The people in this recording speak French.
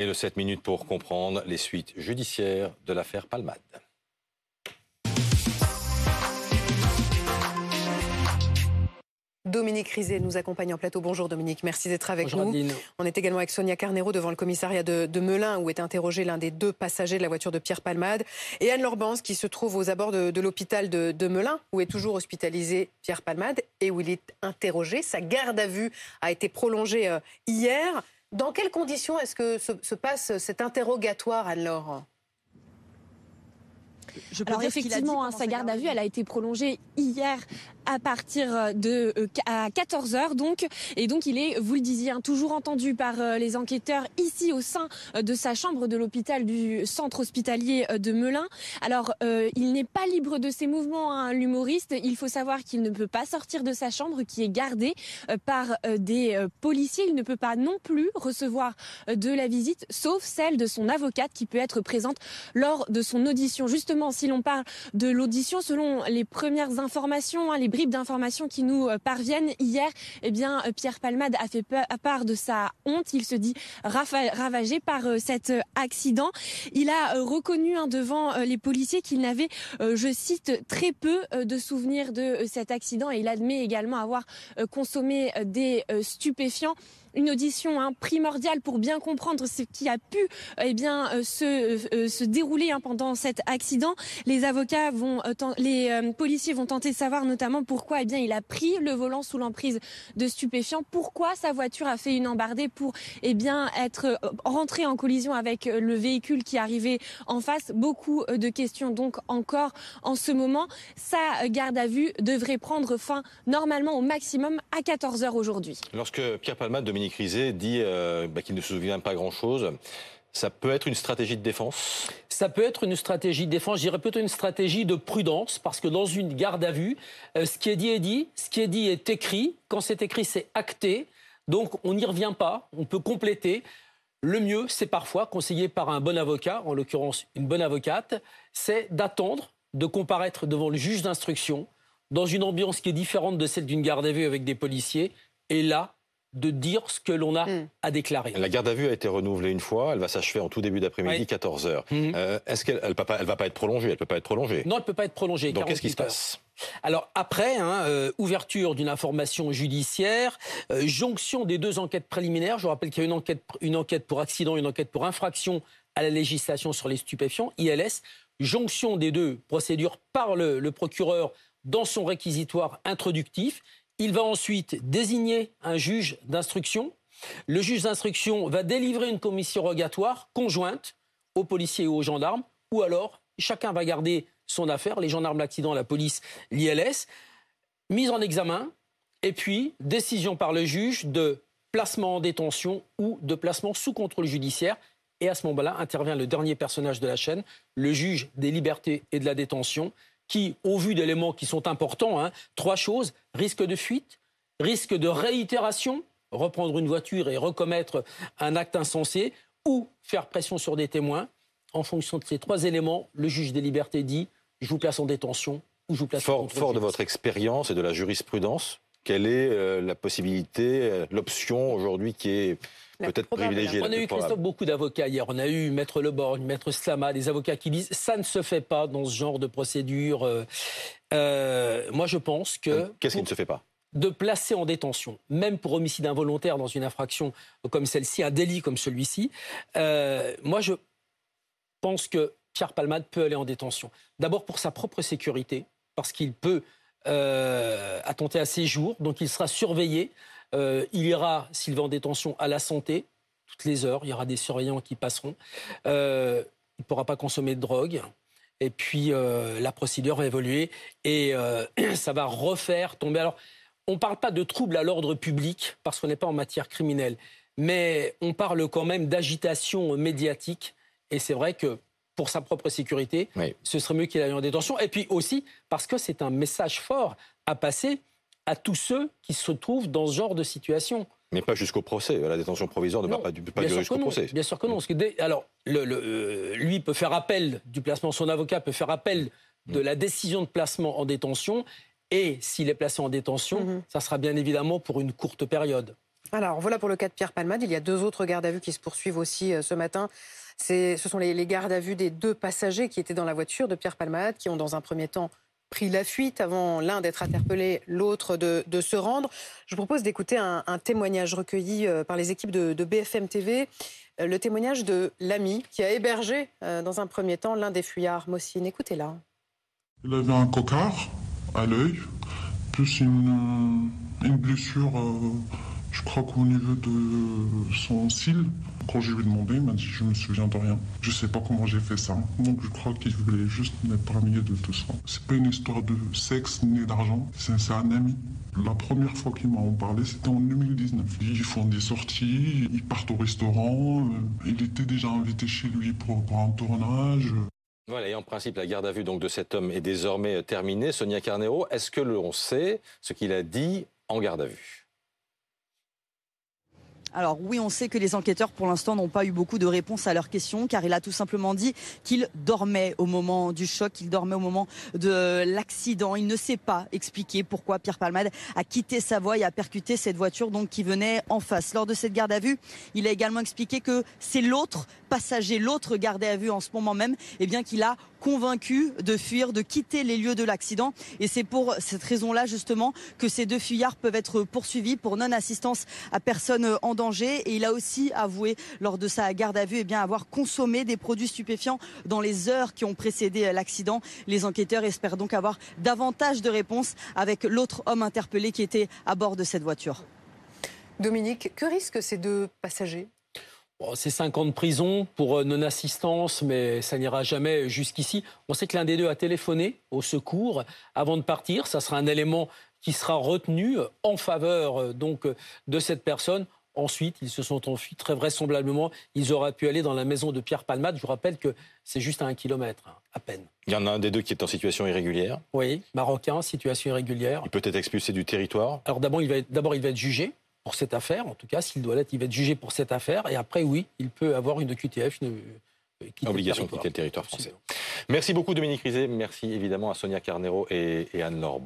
Et le 7 minutes pour comprendre les suites judiciaires de l'affaire Palmade. Dominique Rizet nous accompagne en plateau. Bonjour Dominique, merci d'être avec nous. On est également avec Sonia Carnero devant le commissariat de, Melun où est interrogé l'un des deux passagers de la voiture de Pierre Palmade et Anne Lorbans qui se trouve aux abords de, l'hôpital de, Melun où est toujours hospitalisé Pierre Palmade et où il est interrogé. Sa garde à vue a été prolongée euh, hier. Dans quelles conditions est-ce que se, passe cet interrogatoire, Anne-Laure? Je Alors effectivement, hein, sa garde à vue, elle a été prolongée hier à partir de euh, à 14 h donc et donc il est vous le disiez hein, toujours entendu par euh, les enquêteurs ici au sein euh, de sa chambre de l'hôpital du centre hospitalier de Melun. Alors il n'est pas libre de ses mouvements hein, l'humoriste, il faut savoir qu'il ne peut pas sortir de sa chambre qui est gardée par des policiers, il ne peut pas non plus recevoir de la visite sauf celle de son avocate qui peut être présente lors de son audition. Justement, si l'on parle de l'audition selon les premières informations, hein, les d'informations qui nous euh, parviennent. Hier, eh bien, euh, Pierre Palmade a fait part de sa honte. Il se dit ravagé par euh, cet accident. Il a reconnu hein, devant les policiers qu'il n'avait, je cite, très peu de souvenirs de cet accident et il admet également avoir consommé des stupéfiants une audition hein, primordiale pour bien comprendre ce qui a pu eh bien se, dérouler pendant cet accident. Les avocats vont, euh, les policiers vont tenter de savoir notamment pourquoi eh bien il a pris le volant sous l'emprise de stupéfiants, pourquoi sa voiture a fait une embardée pour eh bien être rentrée en collision avec le véhicule qui arrivait en face? Beaucoup de questions donc encore en ce moment. Sa garde à vue devrait prendre fin normalement au maximum à 14 h aujourd'hui. Lorsque Pierre Palma Dominique Rizet dit euh, bah, qu'il ne se souvient pas grand-chose. Ça peut être une stratégie de défense? Ça peut être une stratégie de défense, je dirais plutôt une stratégie de prudence, parce que dans une garde à vue, euh, ce qui est dit est dit, ce qui est dit est écrit. Quand c'est écrit, c'est acté. Donc on n'y revient pas, on peut compléter. Le mieux, c'est parfois, conseillé par un bon avocat, en l'occurrence une bonne avocate, c'est d'attendre de comparaître devant le juge d'instruction dans une ambiance qui est différente de celle d'une garde à vue avec des policiers. Et là, de dire ce que l'on a hmm. à déclarer. La garde à vue a été renouvelée une fois, elle va s'achever en tout début d'après-midi, 14 h hmm. euh, Est-ce qu'elle ne va pas être prolongée Elle peut pas être prolongée? Non, elle peut pas être prolongée. Donc qu'est-ce qui se passe? alors après, hein, euh, ouverture d'une information judiciaire, euh, jonction des deux enquêtes préliminaires. Je rappelle qu'il y a une enquête, une enquête pour accident, une enquête pour infraction à la législation sur les stupéfiants, ILS. Jonction des deux procédures par le procureur dans son réquisitoire introductif. Il va ensuite désigner un juge d'instruction. Le juge d'instruction va délivrer une commission rogatoire conjointe aux policiers et aux gendarmes, ou alors chacun va garder son affaire, les gendarmes, l'accident, la police, l'ILS, mise en examen, et puis décision par le juge de placement en détention ou de placement sous contrôle judiciaire. Et à ce moment-là intervient le dernier personnage de la chaîne, le juge des libertés et de la détention, qui, au vu d'éléments qui sont importants, hein, trois choses, risque de fuite, risque de réitération, reprendre une voiture et recommettre un acte insensé, ou faire pression sur des témoins. En fonction de ces trois éléments, le juge des libertés dit, je vous place en détention ou je vous place fort, en Fort de votre expérience et de la jurisprudence, quelle est euh, la possibilité, euh, l'option aujourd'hui qui est peut-être privilégiée On a eu, Christophe, beaucoup d'avocats hier. On a eu Maître Leborgne, Maître Slama, des avocats qui disent ça ne se fait pas dans ce genre de procédure. Euh, moi, je pense que. Qu'est-ce qui ne se fait pas? de placer en détention, même pour homicide involontaire dans une infraction comme celle-ci, un délit comme celui-ci, moi je pense que Pierre Palmade peut aller en détention. D'abord pour sa propre sécurité, parce qu'il peut euh, attenter à ses jours, donc il sera surveillé. Euh, il ira, s'il va en détention, à la santé, toutes les heures, il y aura des surveillants qui passeront. Euh, il ne pourra pas consommer de drogue. Et puis la procédure va évoluer et ça va refaire tomber. Alors, on ne parle pas de troubles à l'ordre public parce qu'on n'est pas en matière criminelle, mais on parle quand même d'agitation médiatique. Et c'est vrai que pour sa propre sécurité, ce serait mieux qu'il aille en détention. Et puis aussi parce que c'est un message fort à passer à tous ceux qui se trouvent dans ce genre de situation. Mais pas jusqu'au procès. La détention provisoire ne va pas, durer jusqu'au procès. Bien sûr que non. alors, le, euh, lui peut faire appel du placement, son avocat peut faire appel de la décision de placement en détention. Et s'il est placé en détention, mhm. ça sera bien évidemment pour une courte période. Alors voilà pour le cas de Pierre Palmade. Il y a deux autres gardes à vue qui se poursuivent aussi ce matin. Ce sont les, gardes à vue des deux passagers qui étaient dans la voiture de Pierre Palmade, qui ont dans un premier temps pris la fuite avant l'un d'être interpellé, l'autre de, se rendre. Je vous propose d'écouter un, témoignage recueilli euh, par les équipes de, BFM TV, euh, le témoignage de l'ami qui a hébergé euh, dans un premier temps l'un des fuyards. Mossine, écoutez-la. Il avait un cocard à l'œil, plus une, blessure, crois qu'au niveau de son cil. Quand je lui ai demandé, il m'a dit Je me souviens de rien. Je sais pas comment j'ai fait ça. Donc je crois qu'il voulait juste milieu de tout ça. C'est pas une histoire de sexe ni d'argent. C'est un ami. La première fois qu'il m'a parlé, c'était en 2019. Ils font des sorties, ils partent au restaurant. Euh, il était déjà invité chez lui pour, pour un tournage. Voilà, et en principe, la garde à vue donc, de cet homme est désormais terminée. Sonia Carnero, est-ce que l'on sait ce qu'il a dit en garde à vue? Alors oui, on sait que les enquêteurs pour l'instant n'ont pas eu beaucoup de réponses à leurs questions car il a tout simplement dit qu'il dormait au moment du choc, qu'il dormait au moment de l'accident. Il ne sait pas expliquer pourquoi Pierre Palmade a quitté sa voie et a percuté cette voiture donc qui venait en face. Lors de cette garde à vue, il a également expliqué que c'est l'autre passager, l'autre gardé à vue en ce moment même, et eh bien qu'il a convaincu de fuir, de quitter les lieux de l'accident. Et c'est pour cette raison-là, justement, que ces deux fuyards peuvent être poursuivis pour non-assistance à personne en danger. Et il a aussi avoué, lors de sa garde à vue, eh avoir consommé des produits stupéfiants dans les heures qui ont précédé l'accident. Les enquêteurs espèrent donc avoir davantage de réponses avec l'autre homme interpellé qui était à bord de cette voiture. Dominique, que risquent ces deux passagers? C'est 5 ans de prison pour euh, non-assistance, mais ça n'ira jamais jusqu'ici. On sait que l'un des deux a téléphoné au secours avant de partir. Ça sera un élément qui sera retenu en faveur euh, donc de cette personne. Ensuite, ils se sont enfuis. Très vraisemblablement, ils auraient pu aller dans la maison de Pierre Palmade. Je vous rappelle que c'est juste à un kilomètre, hein, à peine. Il y en a un des deux qui est en situation irrégulière. Oui, marocain, situation irrégulière. Il peut être expulsé du territoire. Alors d'abord, il, d'abord, il va être jugé pour cette affaire. En tout cas, s'il doit l'être, il va être jugé pour cette affaire. Et après, oui, il peut avoir une QTF, une, euh, obligation de quitter le territoire français. Merci beaucoup Dominique Rizet. Merci évidemment à Sonia Carnero et, Anne-Laure